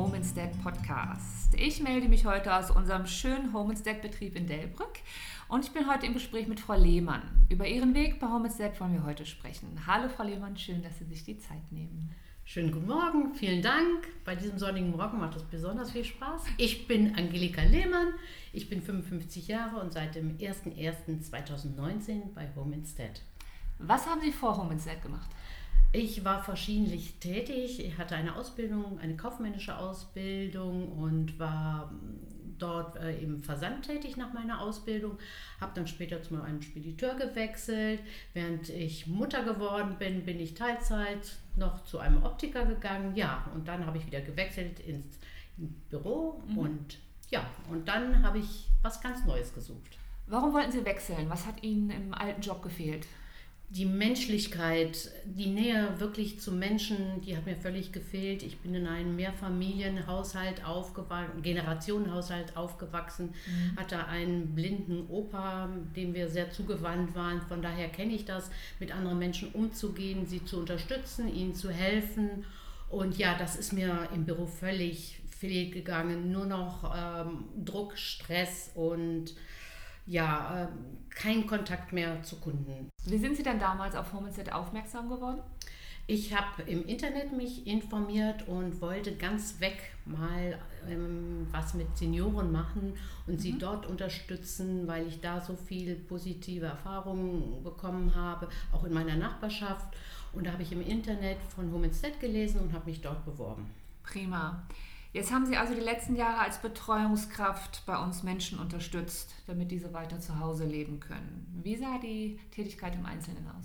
Home Instead Podcast. Ich melde mich heute aus unserem schönen Home Instead Betrieb in Delbrück und ich bin heute im Gespräch mit Frau Lehmann. Über Ihren Weg bei Home Instead wollen wir heute sprechen. Hallo Frau Lehmann, schön, dass Sie sich die Zeit nehmen. Schönen guten Morgen, vielen Dank. Bei diesem sonnigen Morgen macht es besonders viel Spaß. Ich bin Angelika Lehmann, ich bin 55 Jahre und seit dem 01.01.2019 bei Home Instead. Was haben Sie vor Home Instead gemacht? Ich war verschiedentlich tätig. Ich hatte eine Ausbildung, eine kaufmännische Ausbildung und war dort äh, im Versand tätig nach meiner Ausbildung. Habe dann später zu einem Spediteur gewechselt. Während ich Mutter geworden bin, bin ich Teilzeit noch zu einem Optiker gegangen. Ja, und dann habe ich wieder gewechselt ins Büro mhm. und ja, und dann habe ich was ganz Neues gesucht. Warum wollten Sie wechseln? Was hat Ihnen im alten Job gefehlt? Die Menschlichkeit, die Nähe wirklich zu Menschen, die hat mir völlig gefehlt. Ich bin in einem Mehrfamilienhaushalt aufgewachsen, Generationenhaushalt aufgewachsen, mhm. hatte einen blinden Opa, dem wir sehr zugewandt waren. Von daher kenne ich das, mit anderen Menschen umzugehen, sie zu unterstützen, ihnen zu helfen. Und ja, das ist mir im Büro völlig fehlgegangen. Nur noch ähm, Druck, Stress und ja, ähm, kein Kontakt mehr zu Kunden. Wie sind Sie dann damals auf Homeset aufmerksam geworden? Ich habe im Internet mich informiert und wollte ganz weg mal ähm, was mit Senioren machen und mhm. sie dort unterstützen, weil ich da so viel positive Erfahrungen bekommen habe, auch in meiner Nachbarschaft. Und da habe ich im Internet von Home Instead gelesen und habe mich dort beworben. Prima. Jetzt haben Sie also die letzten Jahre als Betreuungskraft bei uns Menschen unterstützt, damit diese weiter zu Hause leben können. Wie sah die Tätigkeit im Einzelnen aus?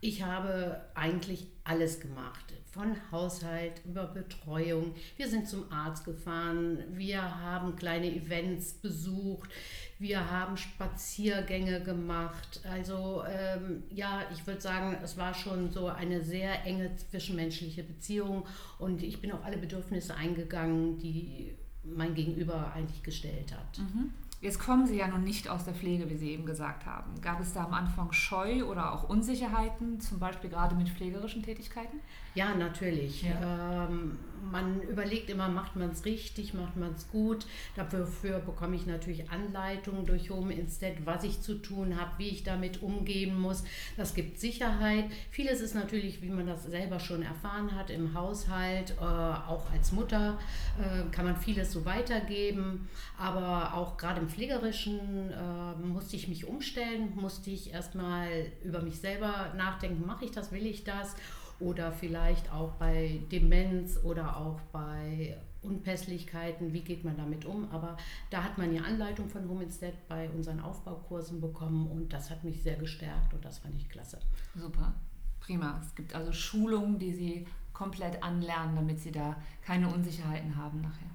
Ich habe eigentlich alles gemacht, von Haushalt über Betreuung. Wir sind zum Arzt gefahren, wir haben kleine Events besucht, wir haben Spaziergänge gemacht. Also ähm, ja, ich würde sagen, es war schon so eine sehr enge zwischenmenschliche Beziehung und ich bin auf alle Bedürfnisse eingegangen, die mein Gegenüber eigentlich gestellt hat. Mhm. Jetzt kommen Sie ja noch nicht aus der Pflege, wie Sie eben gesagt haben. Gab es da am Anfang Scheu oder auch Unsicherheiten, zum Beispiel gerade mit pflegerischen Tätigkeiten? Ja, natürlich. Ja. Ähm, man überlegt immer, macht man es richtig, macht man es gut. Dafür bekomme ich natürlich Anleitungen durch Home Instead, was ich zu tun habe, wie ich damit umgehen muss. Das gibt Sicherheit. Vieles ist natürlich, wie man das selber schon erfahren hat, im Haushalt, äh, auch als Mutter äh, kann man vieles so weitergeben. Aber auch gerade im Pflegerischen äh, musste ich mich umstellen, musste ich erstmal über mich selber nachdenken, mache ich das, will ich das? Oder vielleicht auch bei Demenz oder auch bei Unpässlichkeiten, wie geht man damit um. Aber da hat man ja Anleitung von Home Instead bei unseren Aufbaukursen bekommen und das hat mich sehr gestärkt und das fand ich klasse. Super, prima. Es gibt also Schulungen, die Sie komplett anlernen, damit Sie da keine Unsicherheiten haben nachher.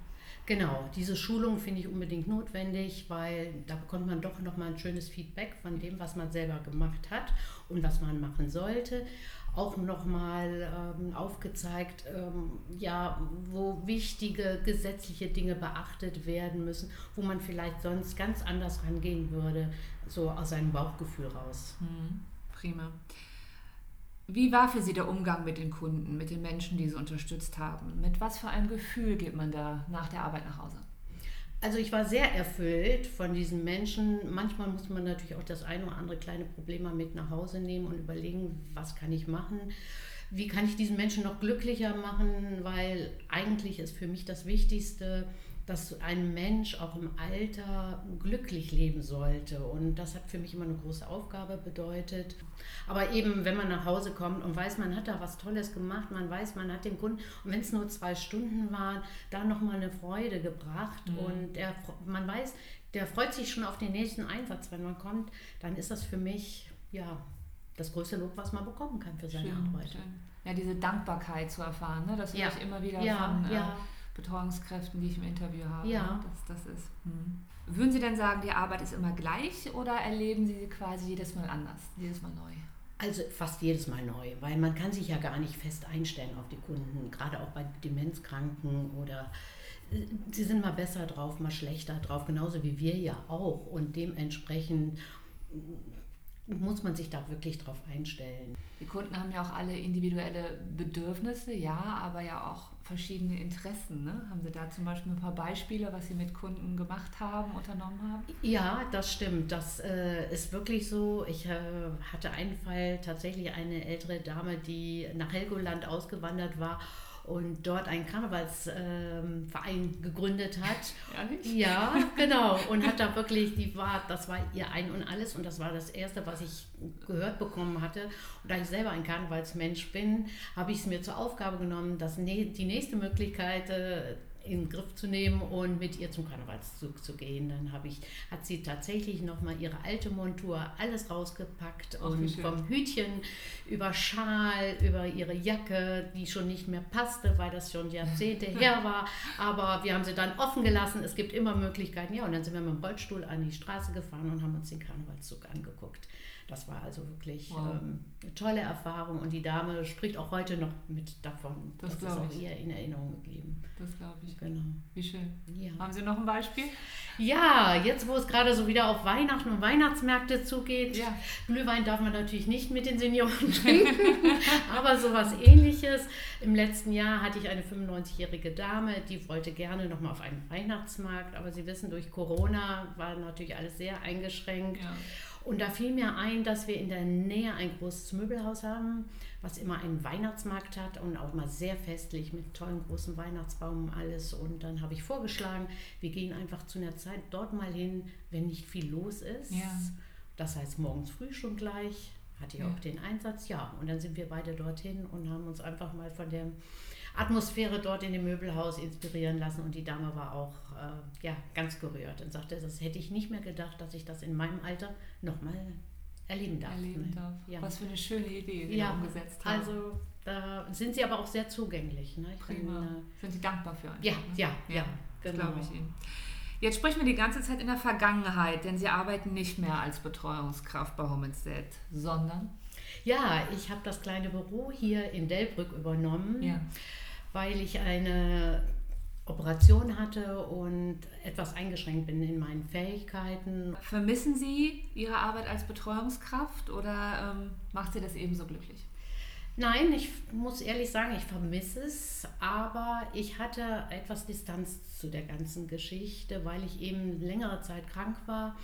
Genau, diese Schulung finde ich unbedingt notwendig, weil da bekommt man doch nochmal ein schönes Feedback von dem, was man selber gemacht hat und was man machen sollte auch nochmal ähm, aufgezeigt, ähm, ja, wo wichtige gesetzliche Dinge beachtet werden müssen, wo man vielleicht sonst ganz anders rangehen würde, so aus seinem Bauchgefühl raus. Mhm. Prima. Wie war für Sie der Umgang mit den Kunden, mit den Menschen, die Sie unterstützt haben? Mit was für einem Gefühl geht man da nach der Arbeit nach Hause? Also ich war sehr erfüllt von diesen Menschen. Manchmal muss man natürlich auch das eine oder andere kleine Problem mal mit nach Hause nehmen und überlegen, was kann ich machen? Wie kann ich diesen Menschen noch glücklicher machen? Weil eigentlich ist für mich das Wichtigste, dass ein Mensch auch im Alter glücklich leben sollte. Und das hat für mich immer eine große Aufgabe bedeutet. Aber eben, wenn man nach Hause kommt und weiß, man hat da was Tolles gemacht, man weiß, man hat dem Kunden, und wenn es nur zwei Stunden waren, da nochmal eine Freude gebracht. Mhm. Und der, man weiß, der freut sich schon auf den nächsten Einsatz, wenn man kommt, dann ist das für mich, ja, das größte Lob, was man bekommen kann für seine schön, Arbeit. Schön. Ja, diese Dankbarkeit zu erfahren, ne? das höre ja. ich immer wieder ja, von. Äh, ja Betreuungskräften, die ich im Interview habe. Ja. Ne? Das, ist. Hm. Würden Sie denn sagen, die Arbeit ist immer gleich oder erleben Sie sie quasi jedes Mal anders, jedes Mal neu? Also fast jedes Mal neu, weil man kann sich ja gar nicht fest einstellen auf die Kunden, gerade auch bei Demenzkranken oder äh, sie sind mal besser drauf, mal schlechter drauf, genauso wie wir ja auch. Und dementsprechend muss man sich da wirklich drauf einstellen. Die Kunden haben ja auch alle individuelle Bedürfnisse, ja, aber ja auch verschiedene Interessen. Ne? Haben Sie da zum Beispiel ein paar Beispiele, was Sie mit Kunden gemacht haben, unternommen haben? Ja, das stimmt. Das äh, ist wirklich so. Ich äh, hatte einen Fall, tatsächlich eine ältere Dame, die nach Helgoland ausgewandert war und dort einen Karnevalsverein ähm, gegründet hat. Ehrlich? Ja, genau. Und hat da wirklich, die war, das war ihr Ein und Alles und das war das Erste, was ich gehört bekommen hatte. Und da ich selber ein Karnevalsmensch bin, habe ich es mir zur Aufgabe genommen, dass die nächste Möglichkeit äh, in den Griff zu nehmen und mit ihr zum Karnevalszug zu gehen. Dann habe ich, hat sie tatsächlich nochmal ihre alte Montur alles rausgepackt Ach, und vom Hütchen über Schal, über ihre Jacke, die schon nicht mehr passte, weil das schon Jahrzehnte her war. Aber wir haben sie dann offen gelassen. Es gibt immer Möglichkeiten. Ja, und dann sind wir mit dem Rollstuhl an die Straße gefahren und haben uns den Karnevalszug angeguckt. Das war also wirklich wow. ähm, eine tolle Erfahrung und die Dame spricht auch heute noch mit davon. Das, das ist auch ich. ihr in Erinnerung geblieben. Das glaube ich. Genau. Wie schön. Ja. Haben Sie noch ein Beispiel? Ja, jetzt wo es gerade so wieder auf Weihnachten und Weihnachtsmärkte zugeht, ja. Glühwein darf man natürlich nicht mit den Senioren trinken, aber sowas ähnliches. Im letzten Jahr hatte ich eine 95-jährige Dame, die wollte gerne nochmal auf einen Weihnachtsmarkt, aber Sie wissen, durch Corona war natürlich alles sehr eingeschränkt. Ja. Und da fiel mir ein, dass wir in der Nähe ein großes Möbelhaus haben, was immer einen Weihnachtsmarkt hat und auch mal sehr festlich mit tollen großen Weihnachtsbaum und alles. Und dann habe ich vorgeschlagen, wir gehen einfach zu einer Zeit dort mal hin, wenn nicht viel los ist. Ja. Das heißt morgens früh schon gleich. Hatte ich ja. auch den Einsatz, ja. Und dann sind wir beide dorthin und haben uns einfach mal von der Atmosphäre dort in dem Möbelhaus inspirieren lassen und die Dame war auch äh, ja, ganz gerührt und sagte, das hätte ich nicht mehr gedacht, dass ich das in meinem Alter nochmal erleben darf. Erleben ne? darf. Ja. Was für eine schöne Idee Sie ja, umgesetzt haben. Also da sind Sie aber auch sehr zugänglich. Ne? Prima. Bin, äh, sind Sie dankbar für uns? Ja, ne? ja, ja, ja genau. glaube ich Ihnen. Jetzt sprechen wir die ganze Zeit in der Vergangenheit, denn Sie arbeiten nicht mehr als Betreuungskraft bei Home Instead, sondern? Ja, ich habe das kleine Büro hier in Delbrück übernommen. Ja weil ich eine Operation hatte und etwas eingeschränkt bin in meinen Fähigkeiten. Vermissen Sie Ihre Arbeit als Betreuungskraft oder ähm, macht Sie das ebenso glücklich? Nein, ich muss ehrlich sagen, ich vermisse es, aber ich hatte etwas Distanz zu der ganzen Geschichte, weil ich eben längere Zeit krank war.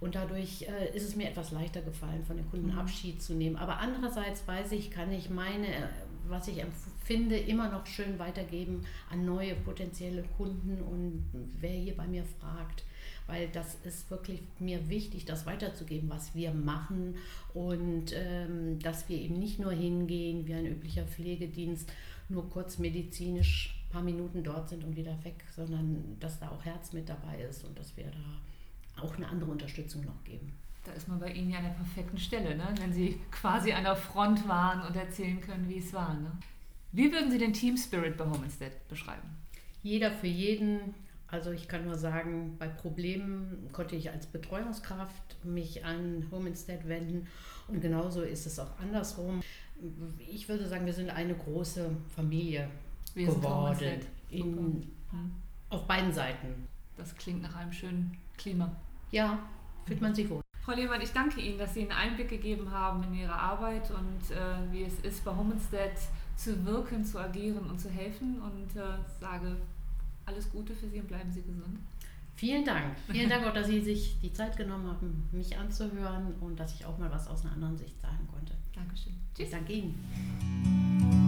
Und dadurch äh, ist es mir etwas leichter gefallen, von den Kunden mhm. Abschied zu nehmen. Aber andererseits weiß ich, kann ich meine was ich empfinde, immer noch schön weitergeben an neue potenzielle Kunden und wer hier bei mir fragt. Weil das ist wirklich mir wichtig, das weiterzugeben, was wir machen und ähm, dass wir eben nicht nur hingehen wie ein üblicher Pflegedienst, nur kurz medizinisch ein paar Minuten dort sind und wieder weg, sondern dass da auch Herz mit dabei ist und dass wir da auch eine andere Unterstützung noch geben. Da ist man bei Ihnen ja an der perfekten Stelle, ne? wenn Sie quasi an der Front waren und erzählen können, wie es war. Ne? Wie würden Sie den Team Spirit bei Homestead beschreiben? Jeder für jeden. Also ich kann nur sagen, bei Problemen konnte ich als Betreuungskraft mich an Homestead wenden und genauso ist es auch andersrum. Ich würde sagen, wir sind eine große Familie wir geworden. In, hm. auf beiden Seiten. Das klingt nach einem schönen Klima. Ja, fühlt man sich wohl. Frau Lehmann, ich danke Ihnen, dass Sie einen Einblick gegeben haben in Ihre Arbeit und äh, wie es ist, bei Homestead zu wirken, zu agieren und zu helfen und äh, sage alles Gute für Sie und bleiben Sie gesund. Vielen Dank. Vielen Dank auch, dass Sie sich die Zeit genommen haben, mich anzuhören und dass ich auch mal was aus einer anderen Sicht sagen konnte. Dankeschön. Tschüss. Danke Ihnen.